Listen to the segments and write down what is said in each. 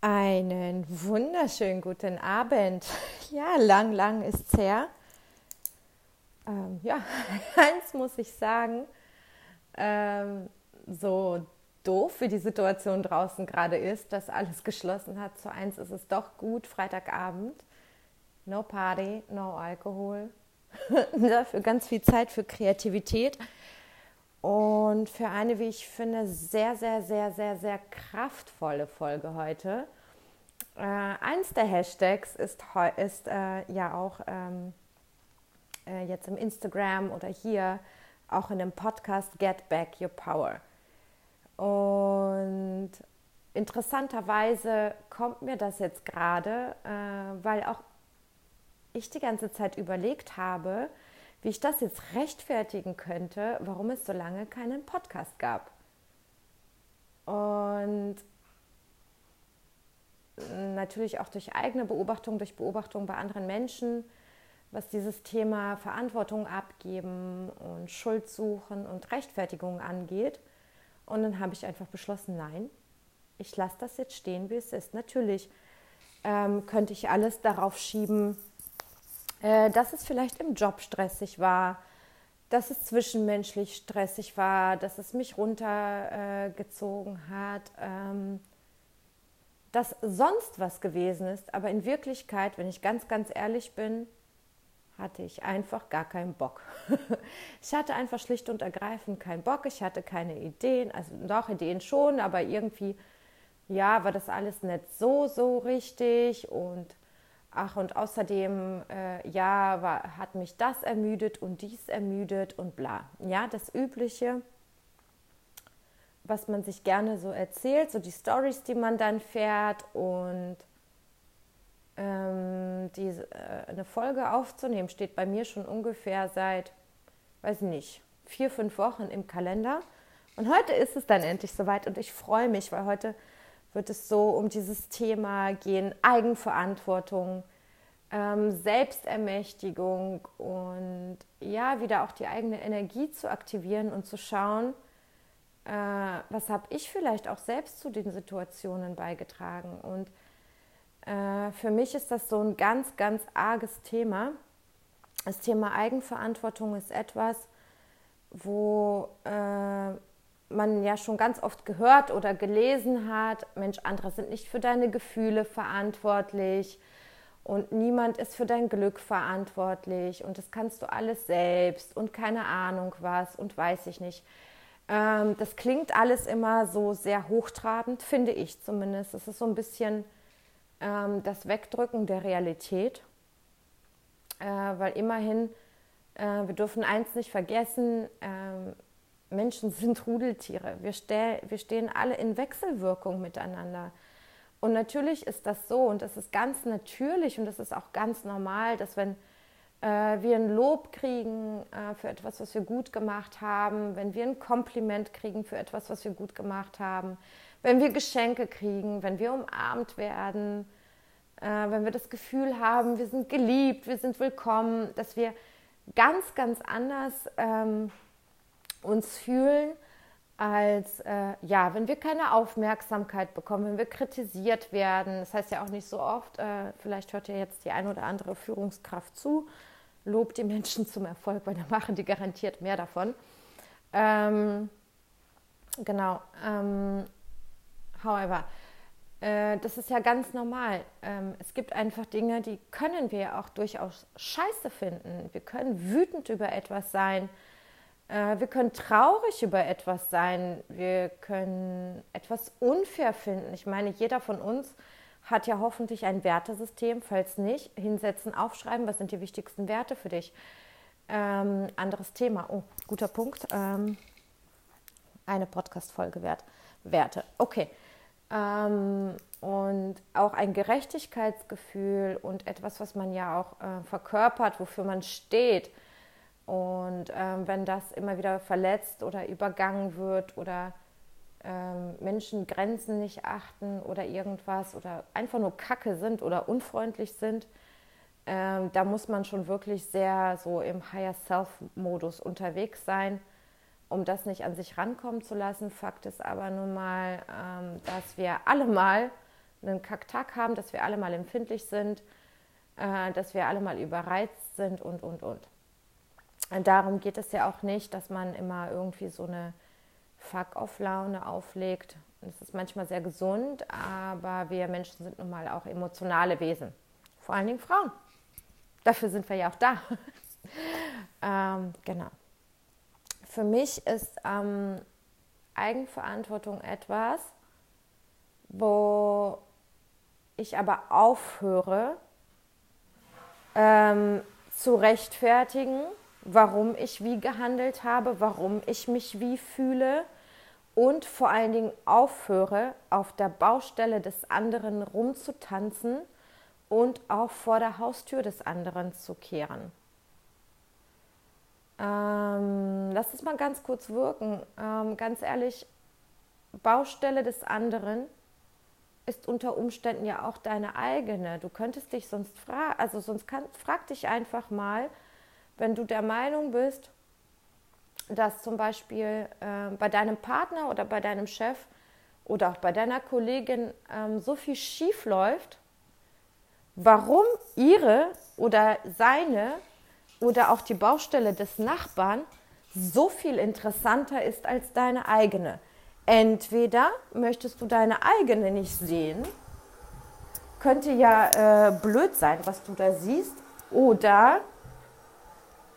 Einen wunderschönen guten Abend. Ja, lang, lang ist's her. Ähm, ja, eins muss ich sagen, ähm, so doof wie die Situation draußen gerade ist, dass alles geschlossen hat, zu eins ist es doch gut, Freitagabend. No Party, no Alkohol. Dafür ganz viel Zeit für Kreativität. Und für eine, wie ich finde, sehr, sehr, sehr, sehr, sehr kraftvolle Folge heute. Äh, eins der Hashtags ist, ist äh, ja auch ähm, äh, jetzt im Instagram oder hier auch in dem Podcast Get Back Your Power. Und interessanterweise kommt mir das jetzt gerade, äh, weil auch ich die ganze Zeit überlegt habe, wie ich das jetzt rechtfertigen könnte, warum es so lange keinen Podcast gab. Und natürlich auch durch eigene Beobachtung, durch Beobachtung bei anderen Menschen, was dieses Thema Verantwortung abgeben und Schuld suchen und Rechtfertigung angeht. Und dann habe ich einfach beschlossen, nein, ich lasse das jetzt stehen, wie es ist. Natürlich ähm, könnte ich alles darauf schieben, äh, dass es vielleicht im Job stressig war, dass es zwischenmenschlich stressig war, dass es mich runtergezogen äh, hat, ähm, dass sonst was gewesen ist. Aber in Wirklichkeit, wenn ich ganz, ganz ehrlich bin, hatte ich einfach gar keinen Bock. ich hatte einfach schlicht und ergreifend keinen Bock. Ich hatte keine Ideen, also doch Ideen schon, aber irgendwie, ja, war das alles nicht so, so richtig und Ach, und außerdem, äh, ja, war, hat mich das ermüdet und dies ermüdet und bla. Ja, das Übliche, was man sich gerne so erzählt, so die Stories, die man dann fährt und ähm, die, äh, eine Folge aufzunehmen, steht bei mir schon ungefähr seit, weiß nicht, vier, fünf Wochen im Kalender. Und heute ist es dann endlich soweit und ich freue mich, weil heute wird es so um dieses Thema gehen, Eigenverantwortung, ähm, Selbstermächtigung und ja, wieder auch die eigene Energie zu aktivieren und zu schauen, äh, was habe ich vielleicht auch selbst zu den Situationen beigetragen. Und äh, für mich ist das so ein ganz, ganz arges Thema. Das Thema Eigenverantwortung ist etwas, wo äh, man ja schon ganz oft gehört oder gelesen hat, Mensch, andere sind nicht für deine Gefühle verantwortlich und niemand ist für dein Glück verantwortlich und das kannst du alles selbst und keine Ahnung was und weiß ich nicht. Ähm, das klingt alles immer so sehr hochtrabend, finde ich zumindest. Es ist so ein bisschen ähm, das Wegdrücken der Realität, äh, weil immerhin, äh, wir dürfen eins nicht vergessen, äh, Menschen sind Rudeltiere. Wir, wir stehen alle in Wechselwirkung miteinander. Und natürlich ist das so und das ist ganz natürlich und das ist auch ganz normal, dass wenn äh, wir ein Lob kriegen äh, für etwas, was wir gut gemacht haben, wenn wir ein Kompliment kriegen für etwas, was wir gut gemacht haben, wenn wir Geschenke kriegen, wenn wir umarmt werden, äh, wenn wir das Gefühl haben, wir sind geliebt, wir sind willkommen, dass wir ganz, ganz anders ähm, uns fühlen, als äh, ja, wenn wir keine Aufmerksamkeit bekommen, wenn wir kritisiert werden. Das heißt ja auch nicht so oft, äh, vielleicht hört ja jetzt die ein oder andere Führungskraft zu, lobt die Menschen zum Erfolg, weil dann machen die garantiert mehr davon. Ähm, genau. Ähm, however, äh, das ist ja ganz normal. Ähm, es gibt einfach Dinge, die können wir ja auch durchaus scheiße finden. Wir können wütend über etwas sein wir können traurig über etwas sein. Wir können etwas unfair finden. Ich meine, jeder von uns hat ja hoffentlich ein Wertesystem. Falls nicht, hinsetzen, aufschreiben, was sind die wichtigsten Werte für dich. Ähm, anderes Thema. Oh, guter Punkt. Ähm, eine Podcast-Folge wert. Werte. Okay. Ähm, und auch ein Gerechtigkeitsgefühl und etwas, was man ja auch äh, verkörpert, wofür man steht und ähm, wenn das immer wieder verletzt oder übergangen wird oder ähm, Menschen Grenzen nicht achten oder irgendwas oder einfach nur Kacke sind oder unfreundlich sind, ähm, da muss man schon wirklich sehr so im Higher Self-Modus unterwegs sein, um das nicht an sich rankommen zu lassen. Fakt ist aber nun mal, ähm, dass wir alle mal einen Kacktag haben, dass wir alle mal empfindlich sind, äh, dass wir alle mal überreizt sind und, und, und. Darum geht es ja auch nicht, dass man immer irgendwie so eine Fuck-off-Laune auflegt. Das ist manchmal sehr gesund, aber wir Menschen sind nun mal auch emotionale Wesen. Vor allen Dingen Frauen. Dafür sind wir ja auch da. ähm, genau. Für mich ist ähm, Eigenverantwortung etwas, wo ich aber aufhöre ähm, zu rechtfertigen, warum ich wie gehandelt habe, warum ich mich wie fühle und vor allen Dingen aufhöre, auf der Baustelle des anderen rumzutanzen und auch vor der Haustür des anderen zu kehren. Ähm, lass es mal ganz kurz wirken. Ähm, ganz ehrlich, Baustelle des anderen ist unter Umständen ja auch deine eigene. Du könntest dich sonst fragen, also sonst kann, frag dich einfach mal, wenn du der Meinung bist, dass zum Beispiel äh, bei deinem Partner oder bei deinem Chef oder auch bei deiner Kollegin ähm, so viel schief läuft, warum ihre oder seine oder auch die Baustelle des Nachbarn so viel interessanter ist als deine eigene. Entweder möchtest du deine eigene nicht sehen, könnte ja äh, blöd sein, was du da siehst, oder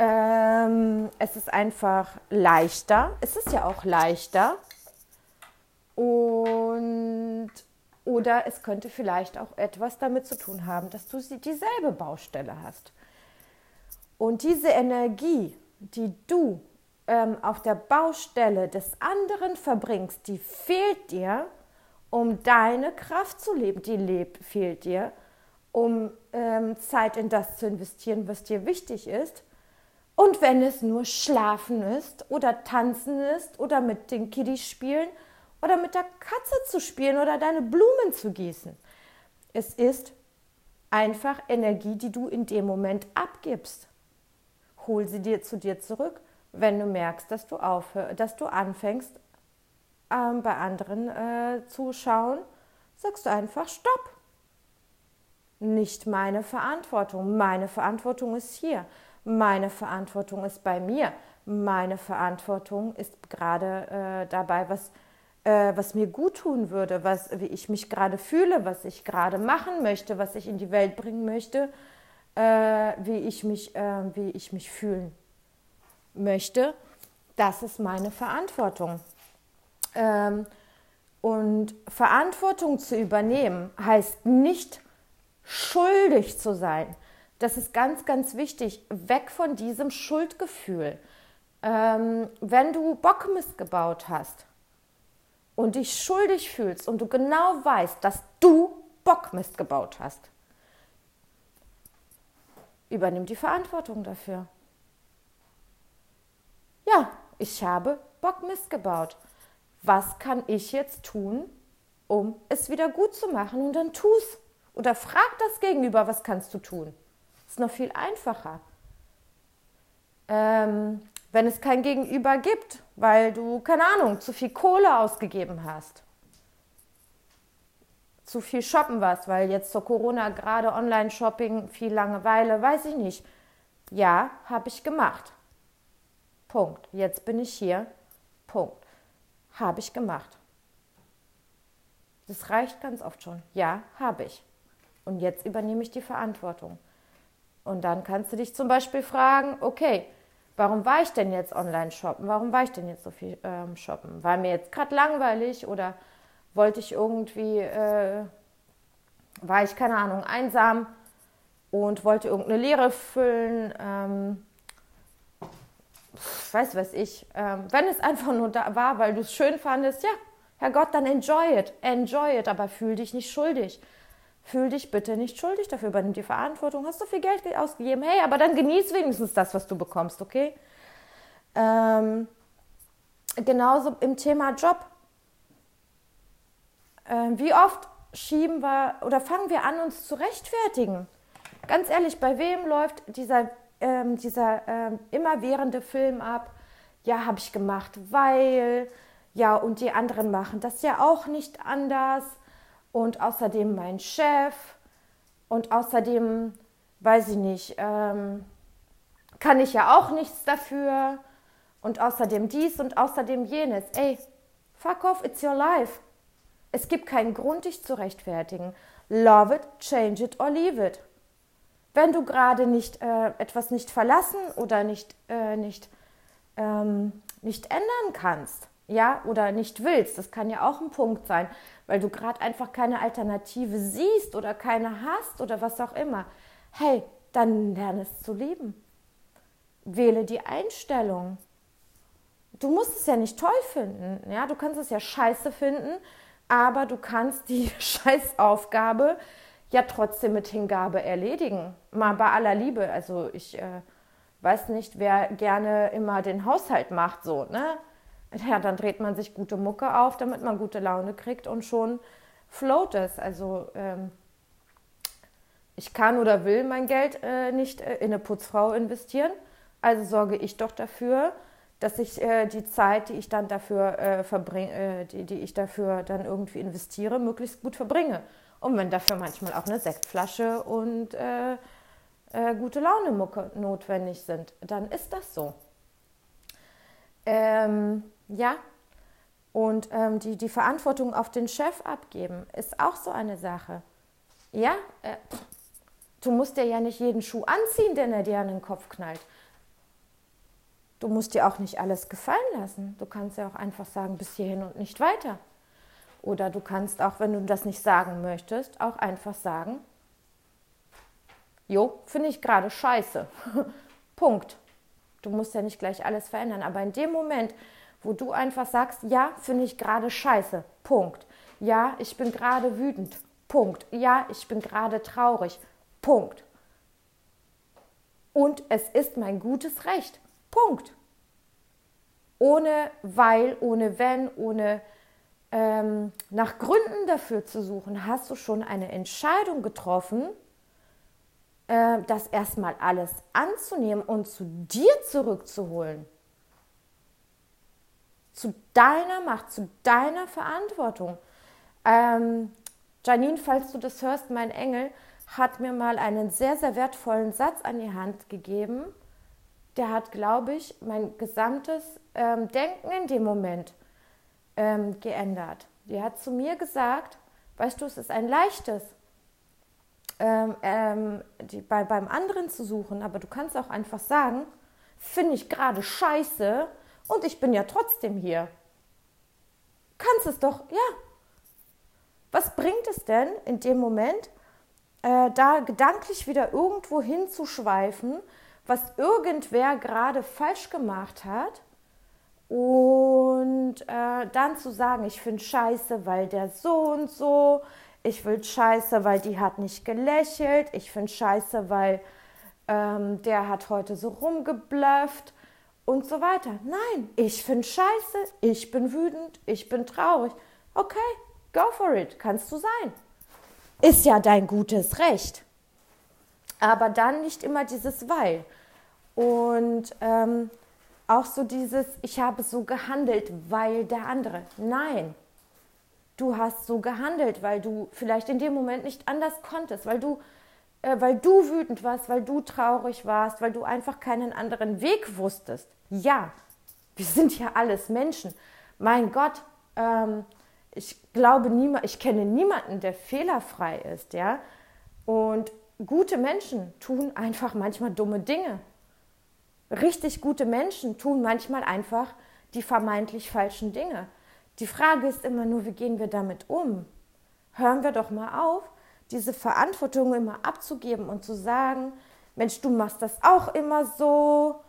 ähm, es ist einfach leichter. Es ist ja auch leichter. Und oder es könnte vielleicht auch etwas damit zu tun haben, dass du dieselbe Baustelle hast. Und diese Energie, die du ähm, auf der Baustelle des anderen verbringst, die fehlt dir, um deine Kraft zu leben. Die lebt, fehlt dir, um ähm, Zeit in das zu investieren, was dir wichtig ist. Und wenn es nur Schlafen ist oder Tanzen ist oder mit den Kiddies spielen oder mit der Katze zu spielen oder deine Blumen zu gießen. Es ist einfach Energie, die du in dem Moment abgibst hol sie dir zu dir zurück, wenn du merkst, dass du aufhör, dass du anfängst, ähm, bei anderen äh, zu schauen, sagst du einfach Stopp. Nicht meine Verantwortung. Meine Verantwortung ist hier. Meine Verantwortung ist bei mir. Meine Verantwortung ist gerade äh, dabei, was, äh, was mir gut tun würde, was, wie ich mich gerade fühle, was ich gerade machen möchte, was ich in die Welt bringen möchte äh, wie, ich mich, äh, wie ich mich fühlen möchte. Das ist meine Verantwortung. Ähm, und Verantwortung zu übernehmen heißt nicht schuldig zu sein. Das ist ganz, ganz wichtig. Weg von diesem Schuldgefühl. Ähm, wenn du Bock missgebaut hast und dich schuldig fühlst und du genau weißt, dass du Bock missgebaut hast, übernimm die Verantwortung dafür. Ja, ich habe Bock gebaut. Was kann ich jetzt tun, um es wieder gut zu machen? Und dann tu's. Oder frag das Gegenüber, was kannst du tun? Ist noch viel einfacher. Ähm, wenn es kein Gegenüber gibt, weil du, keine Ahnung, zu viel Kohle ausgegeben hast zu viel shoppen warst, weil jetzt zur Corona gerade Online-Shopping, viel Langeweile, weiß ich nicht. Ja, habe ich gemacht. Punkt. Jetzt bin ich hier. Punkt. Habe ich gemacht. Das reicht ganz oft schon. Ja, habe ich. Und jetzt übernehme ich die Verantwortung. Und dann kannst du dich zum Beispiel fragen, okay, warum war ich denn jetzt online shoppen? Warum war ich denn jetzt so viel ähm, shoppen? War mir jetzt gerade langweilig oder wollte ich irgendwie, äh, war ich, keine Ahnung, einsam und wollte irgendeine Leere füllen. Ähm, weiß was ich. Ähm, wenn es einfach nur da war, weil du es schön fandest, ja, Herrgott, dann enjoy it, enjoy it, aber fühl dich nicht schuldig. Fühl dich bitte nicht schuldig dafür, übernimm die Verantwortung. Hast du viel Geld ausgegeben? Hey, aber dann genieß wenigstens das, was du bekommst, okay? Ähm, genauso im Thema Job. Ähm, wie oft schieben wir oder fangen wir an, uns zu rechtfertigen? Ganz ehrlich, bei wem läuft dieser, ähm, dieser ähm, immerwährende Film ab? Ja, habe ich gemacht, weil, ja, und die anderen machen das ja auch nicht anders. Und außerdem mein Chef und außerdem, weiß ich nicht, ähm, kann ich ja auch nichts dafür und außerdem dies und außerdem jenes. Ey, fuck off, it's your life. Es gibt keinen Grund, dich zu rechtfertigen. Love it, change it or leave it. Wenn du gerade nicht äh, etwas nicht verlassen oder nicht, äh, nicht, ähm, nicht ändern kannst, ja, oder nicht willst, das kann ja auch ein Punkt sein, weil du gerade einfach keine Alternative siehst oder keine hast oder was auch immer. Hey, dann lerne es zu lieben. Wähle die Einstellung. Du musst es ja nicht toll finden, ja, du kannst es ja scheiße finden, aber du kannst die Scheißaufgabe ja trotzdem mit Hingabe erledigen. Mal bei aller Liebe. Also ich äh, weiß nicht, wer gerne immer den Haushalt macht, so, ne? Ja, dann dreht man sich gute Mucke auf, damit man gute Laune kriegt und schon float es. Also ähm, ich kann oder will mein Geld äh, nicht äh, in eine Putzfrau investieren. Also sorge ich doch dafür, dass ich äh, die Zeit, die ich dann dafür äh, verbringe, äh, die, die ich dafür dann irgendwie investiere, möglichst gut verbringe. Und wenn dafür manchmal auch eine Sektflasche und äh, gute Laune Mucke notwendig sind, dann ist das so. Ähm, ja, und ähm, die, die Verantwortung auf den Chef abgeben, ist auch so eine Sache. Ja, äh, du musst dir ja nicht jeden Schuh anziehen, den er dir an den Kopf knallt. Du musst dir auch nicht alles gefallen lassen. Du kannst ja auch einfach sagen, bis hierhin und nicht weiter. Oder du kannst auch, wenn du das nicht sagen möchtest, auch einfach sagen, jo, finde ich gerade scheiße. Punkt. Du musst ja nicht gleich alles verändern. Aber in dem Moment, wo du einfach sagst, ja, finde ich gerade scheiße. Punkt. Ja, ich bin gerade wütend. Punkt. Ja, ich bin gerade traurig. Punkt. Und es ist mein gutes Recht. Punkt. Ohne weil, ohne wenn, ohne ähm, nach Gründen dafür zu suchen, hast du schon eine Entscheidung getroffen, äh, das erstmal alles anzunehmen und zu dir zurückzuholen. Zu deiner Macht, zu deiner Verantwortung. Ähm, Janine, falls du das hörst, mein Engel, hat mir mal einen sehr, sehr wertvollen Satz an die Hand gegeben der hat, glaube ich, mein gesamtes ähm, Denken in dem Moment ähm, geändert. Die hat zu mir gesagt, weißt du, es ist ein leichtes, ähm, ähm die, bei, beim anderen zu suchen, aber du kannst auch einfach sagen, finde ich gerade scheiße und ich bin ja trotzdem hier. Kannst es doch, ja. Was bringt es denn in dem Moment, äh, da gedanklich wieder irgendwo hinzuschweifen, was irgendwer gerade falsch gemacht hat und äh, dann zu sagen, ich finde scheiße, weil der so und so, ich will scheiße, weil die hat nicht gelächelt, ich finde scheiße, weil ähm, der hat heute so rumgeblufft und so weiter. Nein, ich finde scheiße, ich bin wütend, ich bin traurig. Okay, go for it, kannst du sein. Ist ja dein gutes Recht aber dann nicht immer dieses Weil. Und ähm, auch so dieses, ich habe so gehandelt, weil der andere. Nein, du hast so gehandelt, weil du vielleicht in dem Moment nicht anders konntest, weil du, weil du wütend warst, weil du traurig warst, weil du einfach keinen anderen Weg wusstest. Ja, wir sind ja alles Menschen. Mein Gott, ähm, ich glaube niemand, ich kenne niemanden, der fehlerfrei ist, ja. Und gute Menschen tun einfach manchmal dumme Dinge. Richtig gute Menschen tun manchmal einfach die vermeintlich falschen Dinge. Die Frage ist immer nur, wie gehen wir damit um? Hören wir doch mal auf, diese Verantwortung immer abzugeben und zu sagen, Mensch, du machst das auch immer so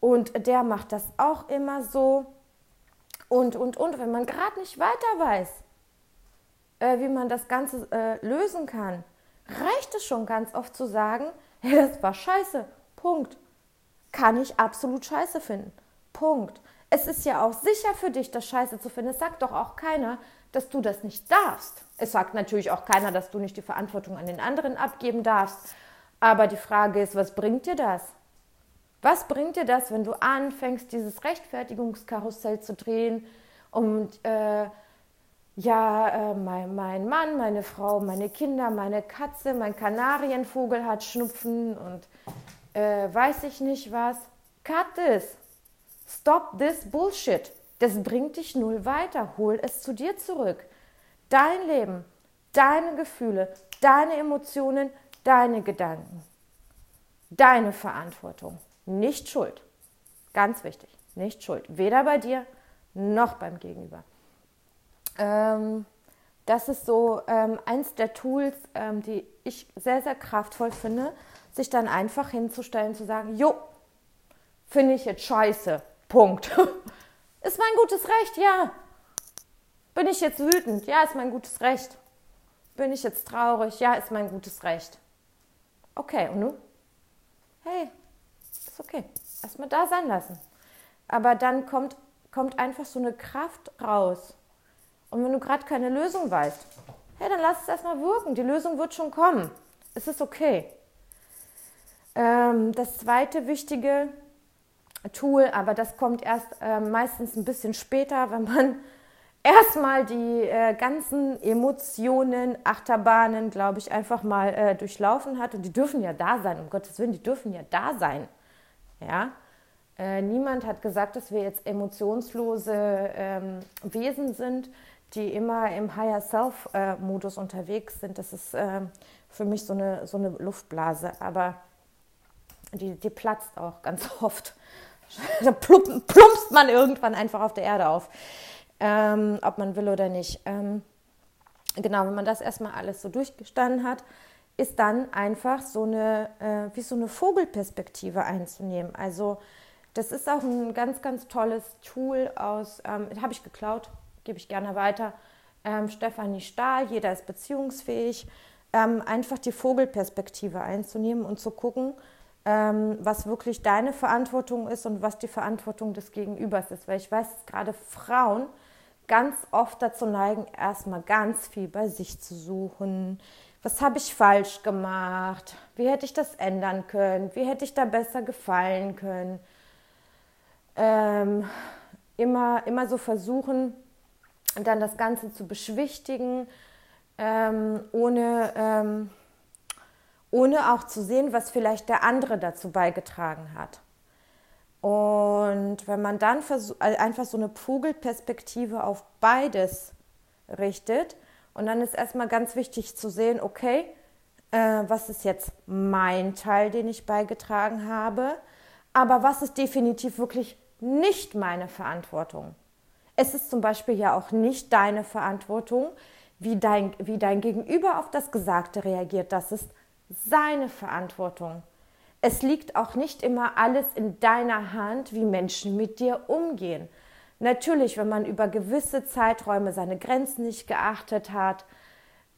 und der macht das auch immer so und, und, und. Wenn man gerade nicht weiter weiß, äh, wie man das Ganze äh, lösen kann, reicht es schon ganz oft zu sagen, hey, das war scheiße. Punkt. Kann ich absolut scheiße finden. Punkt. Es ist ja auch sicher für dich, das scheiße zu finden. Es sagt doch auch keiner, dass du das nicht darfst. Es sagt natürlich auch keiner, dass du nicht die Verantwortung an den anderen abgeben darfst. Aber die Frage ist, was bringt dir das? Was bringt dir das, wenn du anfängst, dieses Rechtfertigungskarussell zu drehen und äh, ja, äh, mein, mein Mann, meine Frau, meine Kinder, meine Katze, mein Kanarienvogel hat Schnupfen und äh, weiß ich nicht was. Cut this. Stop this bullshit. Das bringt dich null weiter. Hol es zu dir zurück. Dein Leben, deine Gefühle, deine Emotionen, deine Gedanken. Deine Verantwortung. Nicht Schuld. Ganz wichtig. Nicht Schuld. Weder bei dir noch beim Gegenüber. Ähm, das ist so ähm, eins der Tools, ähm, die ich sehr, sehr kraftvoll finde, sich dann einfach hinzustellen, zu sagen, jo, finde ich jetzt scheiße, Punkt. ist mein gutes Recht, ja. Bin ich jetzt wütend? Ja, ist mein gutes Recht. Bin ich jetzt traurig? Ja, ist mein gutes Recht. Okay, und nun? Hey, ist okay. Erstmal da sein lassen. Aber dann kommt, kommt einfach so eine Kraft raus und wenn du gerade keine Lösung weißt, hey, dann lass es erstmal wirken. Die Lösung wird schon kommen. Es ist okay. Ähm, das zweite wichtige Tool, aber das kommt erst äh, meistens ein bisschen später, wenn man erstmal die äh, ganzen Emotionen, Achterbahnen, glaube ich, einfach mal äh, durchlaufen hat. Und die dürfen ja da sein, um Gottes Willen, die dürfen ja da sein. Ja. Äh, niemand hat gesagt, dass wir jetzt emotionslose ähm, Wesen sind die immer im Higher Self-Modus unterwegs sind. Das ist äh, für mich so eine, so eine Luftblase, aber die, die platzt auch ganz oft. Da plumpst man irgendwann einfach auf der Erde auf, ähm, ob man will oder nicht. Ähm, genau, wenn man das erstmal alles so durchgestanden hat, ist dann einfach so eine, äh, wie so eine Vogelperspektive einzunehmen. Also das ist auch ein ganz, ganz tolles Tool aus, ähm, habe ich geklaut, gebe ich gerne weiter. Ähm, Stefanie Stahl, jeder ist beziehungsfähig. Ähm, einfach die Vogelperspektive einzunehmen und zu gucken, was wirklich deine Verantwortung ist und was die Verantwortung des Gegenübers ist. Weil ich weiß, dass gerade Frauen ganz oft dazu neigen, erstmal ganz viel bei sich zu suchen. Was habe ich falsch gemacht? Wie hätte ich das ändern können? Wie hätte ich da besser gefallen können? Ähm, immer, immer so versuchen, dann das Ganze zu beschwichtigen, ähm, ohne, ähm, ohne auch zu sehen, was vielleicht der andere dazu beigetragen hat. Und wenn man dann äh, einfach so eine Vogelperspektive auf beides richtet, und dann ist erstmal ganz wichtig zu sehen, okay, äh, was ist jetzt mein Teil, den ich beigetragen habe, aber was ist definitiv wirklich nicht meine Verantwortung. Es ist zum Beispiel ja auch nicht deine Verantwortung, wie dein, wie dein Gegenüber auf das Gesagte reagiert. Das ist seine Verantwortung. Es liegt auch nicht immer alles in deiner Hand, wie Menschen mit dir umgehen. Natürlich, wenn man über gewisse Zeiträume seine Grenzen nicht geachtet hat,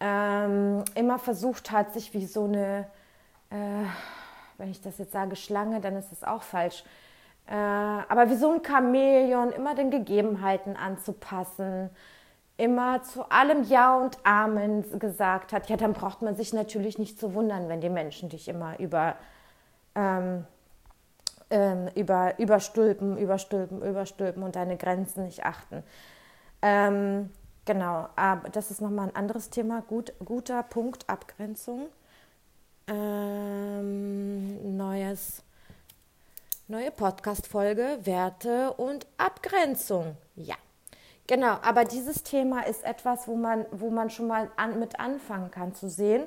ähm, immer versucht hat, sich wie so eine, äh, wenn ich das jetzt sage, Schlange, dann ist es auch falsch, äh, aber wie so ein Chamäleon immer den Gegebenheiten anzupassen, immer zu allem Ja und Amen gesagt hat, ja, dann braucht man sich natürlich nicht zu wundern, wenn die Menschen dich immer über, ähm, ähm, über, überstülpen, überstülpen, überstülpen und deine Grenzen nicht achten. Ähm, genau, aber das ist nochmal ein anderes Thema. Gut, guter Punkt, Abgrenzung. Ähm, neues Neue Podcast-Folge Werte und Abgrenzung. Ja, genau. Aber dieses Thema ist etwas, wo man, wo man schon mal an, mit anfangen kann, zu sehen,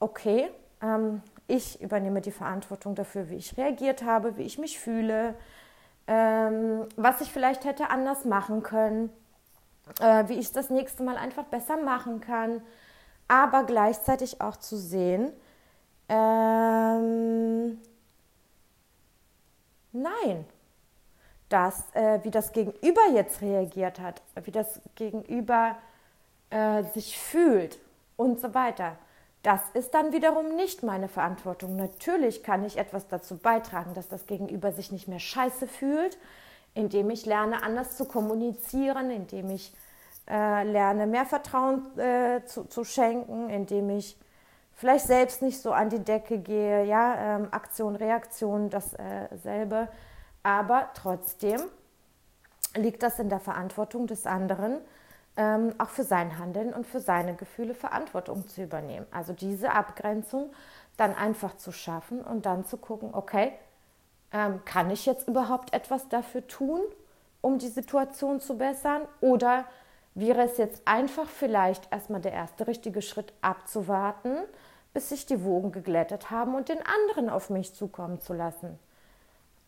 okay, ähm, ich übernehme die Verantwortung dafür, wie ich reagiert habe, wie ich mich fühle, ähm, was ich vielleicht hätte anders machen können, äh, wie ich das nächste Mal einfach besser machen kann, aber gleichzeitig auch zu sehen, ähm, Nein. Das, äh, wie das Gegenüber jetzt reagiert hat, wie das Gegenüber äh, sich fühlt und so weiter. Das ist dann wiederum nicht meine Verantwortung. Natürlich kann ich etwas dazu beitragen, dass das Gegenüber sich nicht mehr scheiße fühlt, indem ich lerne, anders zu kommunizieren, indem ich äh, lerne, mehr Vertrauen äh, zu, zu, schenken, indem ich vielleicht selbst nicht so an die Decke gehe, ja, ähm, Aktion, Reaktion, dasselbe. Äh, Aber trotzdem liegt das in der Verantwortung des anderen, ähm, auch für sein Handeln und für seine Gefühle Verantwortung zu übernehmen. Also diese Abgrenzung dann einfach zu schaffen und dann zu gucken, okay, ähm, kann ich jetzt überhaupt etwas dafür tun, um die Situation zu bessern? Oder wäre es jetzt einfach vielleicht erstmal der erste richtige Schritt abzuwarten, bis sich die Wogen geglättet haben und den anderen auf mich zukommen zu lassen?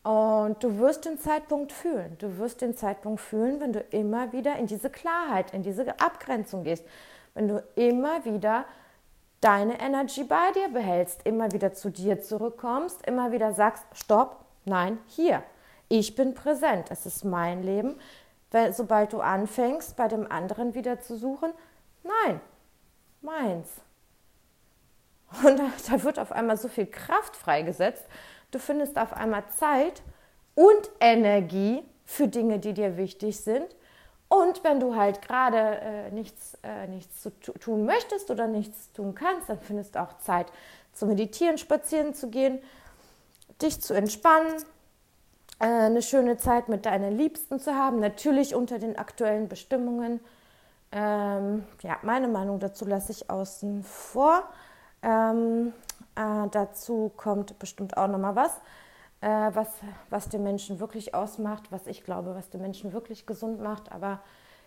Und du wirst den Zeitpunkt fühlen. Du wirst den Zeitpunkt fühlen, wenn du immer wieder in diese Klarheit, in diese Abgrenzung gehst. Wenn du immer wieder deine Energy bei dir behältst, immer wieder zu dir zurückkommst, immer wieder sagst, stopp, nein, hier. Ich bin präsent. Es ist mein Leben. Weil, sobald du anfängst, bei dem anderen wieder zu suchen, nein, meins. Und da wird auf einmal so viel Kraft freigesetzt Du findest auf einmal Zeit und Energie für Dinge, die dir wichtig sind. Und wenn du halt gerade äh, nichts, äh, nichts zu tun möchtest oder nichts tun kannst, dann findest du auch Zeit zu meditieren, spazieren zu gehen, dich zu entspannen, äh, eine schöne Zeit mit deinen Liebsten zu haben, natürlich unter den aktuellen Bestimmungen. Ähm, ja, meine Meinung dazu lasse ich außen vor. Ähm, äh, dazu kommt bestimmt auch noch mal was, äh, was, was den Menschen wirklich ausmacht, was ich glaube, was den Menschen wirklich gesund macht. Aber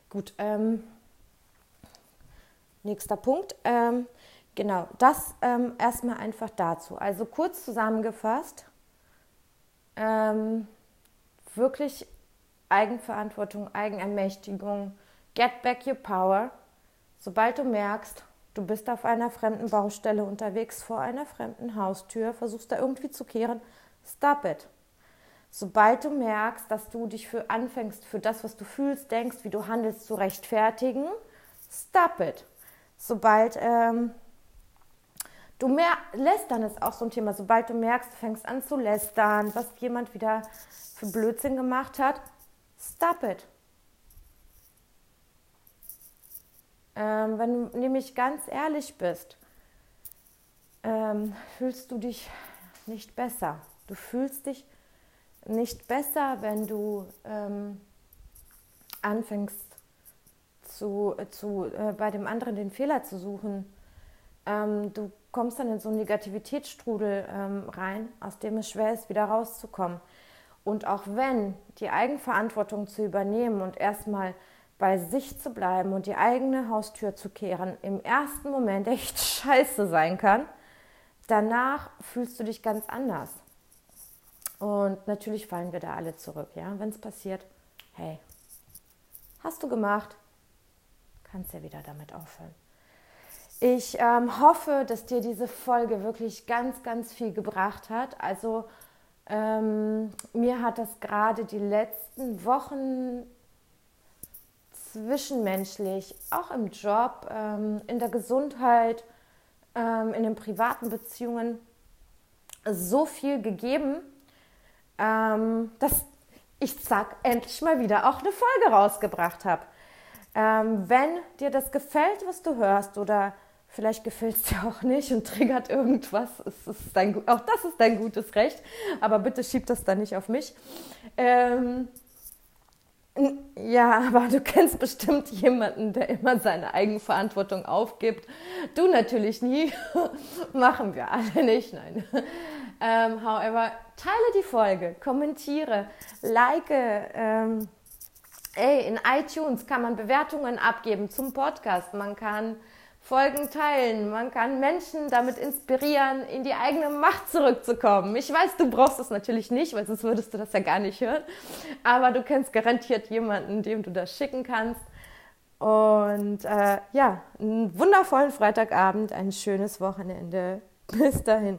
gut, ähm, nächster Punkt. Ähm, genau, das ähm, erstmal einfach dazu. Also kurz zusammengefasst, ähm, wirklich Eigenverantwortung, Eigenermächtigung, get back your power. Sobald du merkst, Du bist auf einer fremden Baustelle unterwegs vor einer fremden Haustür, versuchst da irgendwie zu kehren. Stop it. Sobald du merkst, dass du dich für anfängst, für das, was du fühlst, denkst, wie du handelst, zu rechtfertigen, stop it. Sobald ähm, du mehr lästern ist auch so ein Thema. Sobald du merkst, du fängst an zu lästern, was jemand wieder für Blödsinn gemacht hat, stop it. Ähm, wenn du nämlich ganz ehrlich bist, ähm, fühlst du dich nicht besser. Du fühlst dich nicht besser, wenn du ähm, anfängst zu, zu, äh, bei dem anderen den Fehler zu suchen. Ähm, du kommst dann in so einen Negativitätsstrudel ähm, rein, aus dem es schwer ist, wieder rauszukommen. Und auch wenn die Eigenverantwortung zu übernehmen und erstmal bei sich zu bleiben und die eigene Haustür zu kehren, im ersten Moment echt scheiße sein kann, danach fühlst du dich ganz anders. Und natürlich fallen wir da alle zurück, ja, wenn es passiert. Hey, hast du gemacht, kannst ja wieder damit aufhören. Ich ähm, hoffe, dass dir diese Folge wirklich ganz, ganz viel gebracht hat. Also ähm, mir hat das gerade die letzten Wochen zwischenmenschlich, auch im Job, ähm, in der Gesundheit, ähm, in den privaten Beziehungen so viel gegeben, ähm, dass ich zack endlich mal wieder auch eine Folge rausgebracht habe. Wenn dir das gefällt, was du hörst, oder vielleicht gefällt es dir auch nicht und triggert irgendwas, ist, ist dein, auch das ist dein gutes Recht, aber bitte schieb das dann nicht auf mich. Ja, aber du kennst bestimmt jemanden, der immer seine Eigenverantwortung aufgibt. Du natürlich nie. Machen wir alle nicht, nein. Ähm, however, teile die Folge, kommentiere, like. Ähm, ey, in iTunes kann man Bewertungen abgeben zum Podcast. Man kann Folgen teilen. Man kann Menschen damit inspirieren, in die eigene Macht zurückzukommen. Ich weiß, du brauchst das natürlich nicht, weil sonst würdest du das ja gar nicht hören. Aber du kennst garantiert jemanden, dem du das schicken kannst. Und äh, ja, einen wundervollen Freitagabend, ein schönes Wochenende. Bis dahin.